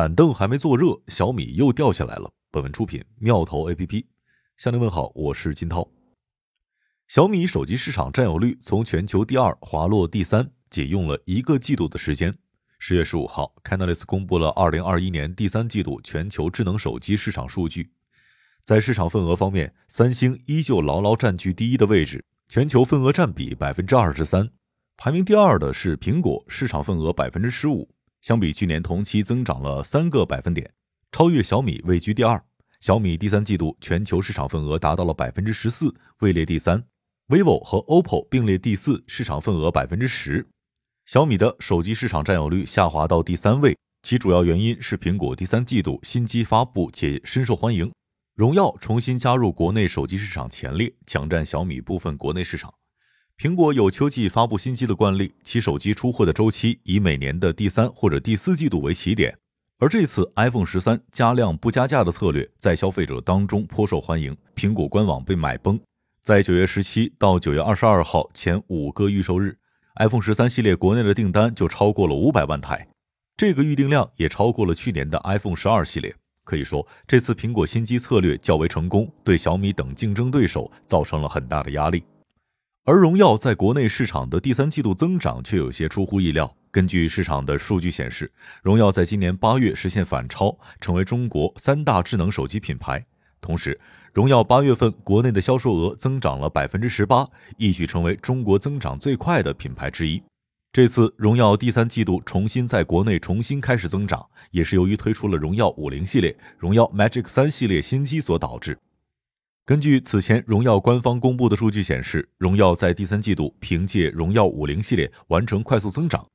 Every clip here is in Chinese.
板凳还没坐热，小米又掉下来了。本文出品妙投 APP。向您问好，我是金涛。小米手机市场占有率从全球第二滑落第三，仅用了一个季度的时间。十月十五号，Canalys 公布了二零二一年第三季度全球智能手机市场数据。在市场份额方面，三星依旧牢牢占据第一的位置，全球份额占比百分之二十三。排名第二的是苹果，市场份额百分之十五。相比去年同期增长了三个百分点，超越小米位居第二。小米第三季度全球市场份额达到了百分之十四，位列第三。vivo 和 OPPO 并列第四，市场份额百分之十。小米的手机市场占有率下滑到第三位，其主要原因是苹果第三季度新机发布且深受欢迎，荣耀重新加入国内手机市场前列，抢占小米部分国内市场。苹果有秋季发布新机的惯例，其手机出货的周期以每年的第三或者第四季度为起点。而这次 iPhone 十三加量不加价的策略在消费者当中颇受欢迎，苹果官网被买崩。在九月十七到九月二十二号前五个预售日，iPhone 十三系列国内的订单就超过了五百万台，这个预订量也超过了去年的 iPhone 十二系列。可以说，这次苹果新机策略较为成功，对小米等竞争对手造成了很大的压力。而荣耀在国内市场的第三季度增长却有些出乎意料。根据市场的数据显示，荣耀在今年八月实现反超，成为中国三大智能手机品牌。同时，荣耀八月份国内的销售额增长了百分之十八，一举成为中国增长最快的品牌之一。这次荣耀第三季度重新在国内重新开始增长，也是由于推出了荣耀五零系列、荣耀 Magic 三系列新机所导致。根据此前荣耀官方公布的数据显示，荣耀在第三季度凭借荣耀五零系列完成快速增长。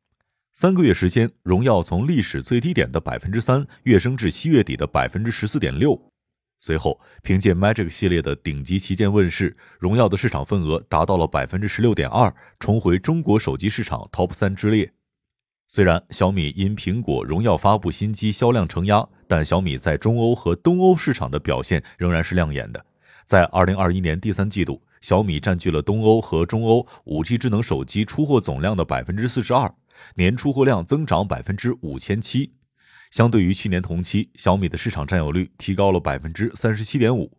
三个月时间，荣耀从历史最低点的百分之三跃升至七月底的百分之十四点六。随后，凭借 Magic 系列的顶级旗舰问世，荣耀的市场份额达到了百分之十六点二，重回中国手机市场 Top 三之列。虽然小米因苹果、荣耀发布新机销量承压，但小米在中欧和东欧市场的表现仍然是亮眼的。在二零二一年第三季度，小米占据了东欧和中欧五 G 智能手机出货总量的百分之四十二，年出货量增长百分之五千七。相对于去年同期，小米的市场占有率提高了百分之三十七点五。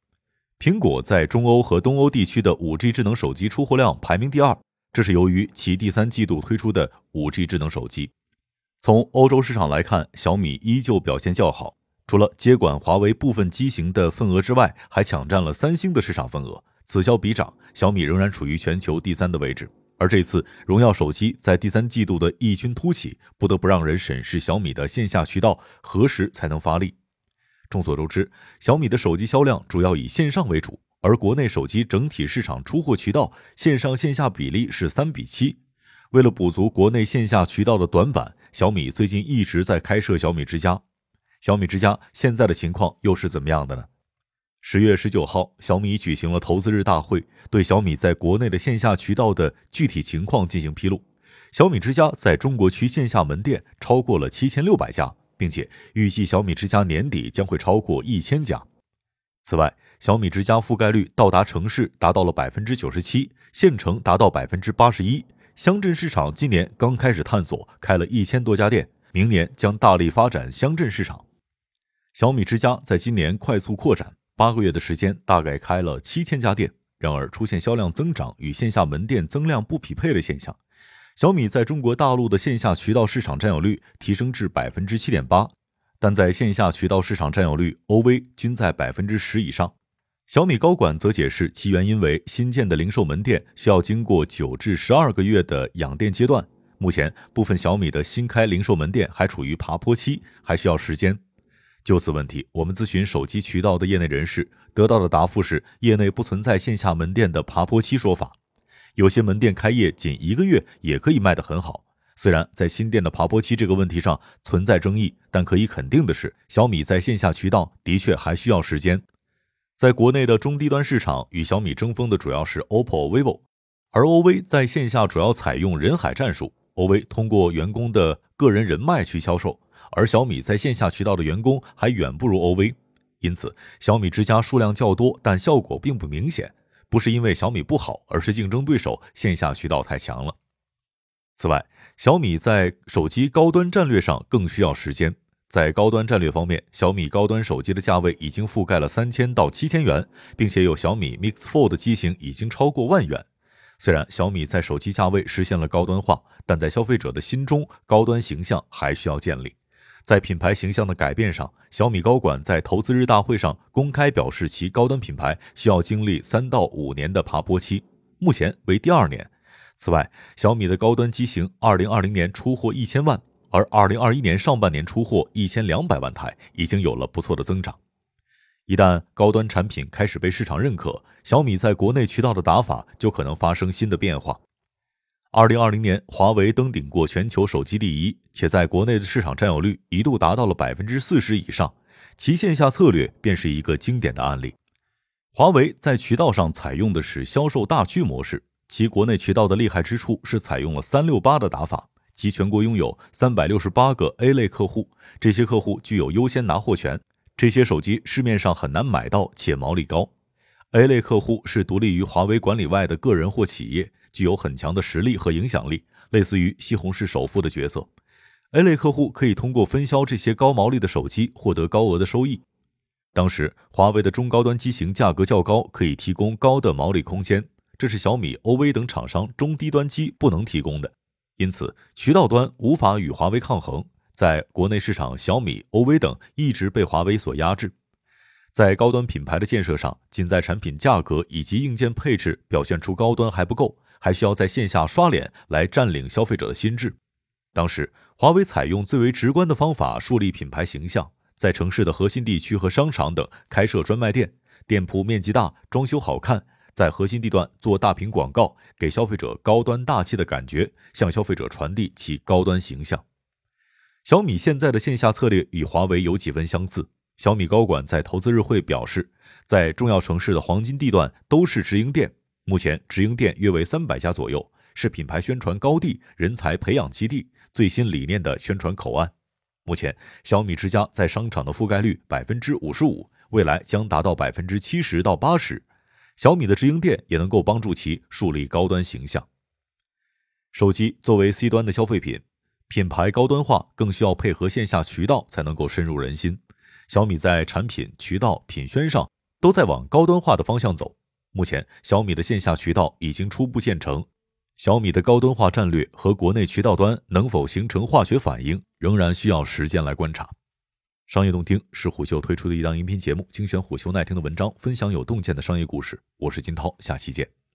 苹果在中欧和东欧地区的五 G 智能手机出货量排名第二，这是由于其第三季度推出的五 G 智能手机。从欧洲市场来看，小米依旧表现较好。除了接管华为部分机型的份额之外，还抢占了三星的市场份额，此消彼长，小米仍然处于全球第三的位置。而这次荣耀手机在第三季度的异军突起，不得不让人审视小米的线下渠道何时才能发力。众所周知，小米的手机销量主要以线上为主，而国内手机整体市场出货渠道线上线下比例是三比七。为了补足国内线下渠道的短板，小米最近一直在开设小米之家。小米之家现在的情况又是怎么样的呢？十月十九号，小米举行了投资日大会，对小米在国内的线下渠道的具体情况进行披露。小米之家在中国区线下门店超过了七千六百家，并且预计小米之家年底将会超过一千家。此外，小米之家覆盖率到达城市达到了百分之九十七，县城达到百分之八十一，乡镇市场今年刚开始探索，开了一千多家店，明年将大力发展乡镇市场。小米之家在今年快速扩展，八个月的时间大概开了七千家店。然而，出现销量增长与线下门店增量不匹配的现象。小米在中国大陆的线下渠道市场占有率提升至百分之七点八，但在线下渠道市场占有率 OV 均在百分之十以上。小米高管则解释，其原因为新建的零售门店需要经过九至十二个月的养店阶段，目前部分小米的新开零售门店还处于爬坡期，还需要时间。就此问题，我们咨询手机渠道的业内人士，得到的答复是，业内不存在线下门店的爬坡期说法。有些门店开业仅一个月也可以卖得很好。虽然在新店的爬坡期这个问题上存在争议，但可以肯定的是，小米在线下渠道的确还需要时间。在国内的中低端市场，与小米争锋的主要是 OPPO、vivo，而 OV 在线下主要采用人海战术，OV 通过员工的个人人脉去销售。而小米在线下渠道的员工还远不如 OV，因此小米之家数量较多，但效果并不明显。不是因为小米不好，而是竞争对手线下渠道太强了。此外，小米在手机高端战略上更需要时间。在高端战略方面，小米高端手机的价位已经覆盖了三千到七千元，并且有小米 Mix Fold 机型已经超过万元。虽然小米在手机价位实现了高端化，但在消费者的心中，高端形象还需要建立。在品牌形象的改变上，小米高管在投资日大会上公开表示，其高端品牌需要经历三到五年的爬坡期，目前为第二年。此外，小米的高端机型二零二零年出货一千万。而二零二一年上半年出货一千两百万台，已经有了不错的增长。一旦高端产品开始被市场认可，小米在国内渠道的打法就可能发生新的变化。二零二零年，华为登顶过全球手机第一，且在国内的市场占有率一度达到了百分之四十以上，其线下策略便是一个经典的案例。华为在渠道上采用的是销售大区模式，其国内渠道的厉害之处是采用了三六八的打法。即全国拥有三百六十八个 A 类客户，这些客户具有优先拿货权。这些手机市面上很难买到，且毛利高。A 类客户是独立于华为管理外的个人或企业，具有很强的实力和影响力，类似于西红柿首富的角色。A 类客户可以通过分销这些高毛利的手机获得高额的收益。当时华为的中高端机型价格较高，可以提供高的毛利空间，这是小米、OV 等厂商中低端机不能提供的。因此，渠道端无法与华为抗衡，在国内市场，小米、OV 等一直被华为所压制。在高端品牌的建设上，仅在产品价格以及硬件配置表现出高端还不够，还需要在线下刷脸来占领消费者的心智。当时，华为采用最为直观的方法树立品牌形象，在城市的核心地区和商场等开设专卖店，店铺面积大，装修好看。在核心地段做大屏广告，给消费者高端大气的感觉，向消费者传递其高端形象。小米现在的线下策略与华为有几分相似。小米高管在投资日会表示，在重要城市的黄金地段都是直营店，目前直营店约为三百家左右，是品牌宣传高地、人才培养基地、最新理念的宣传口岸。目前，小米之家在商场的覆盖率百分之五十五，未来将达到百分之七十到八十。小米的直营店也能够帮助其树立高端形象。手机作为 C 端的消费品，品牌高端化更需要配合线下渠道才能够深入人心。小米在产品、渠道、品宣上都在往高端化的方向走。目前，小米的线下渠道已经初步建成，小米的高端化战略和国内渠道端能否形成化学反应，仍然需要时间来观察。商业洞听是虎嗅推出的一档音频节目，精选虎嗅耐听的文章，分享有洞见的商业故事。我是金涛，下期见。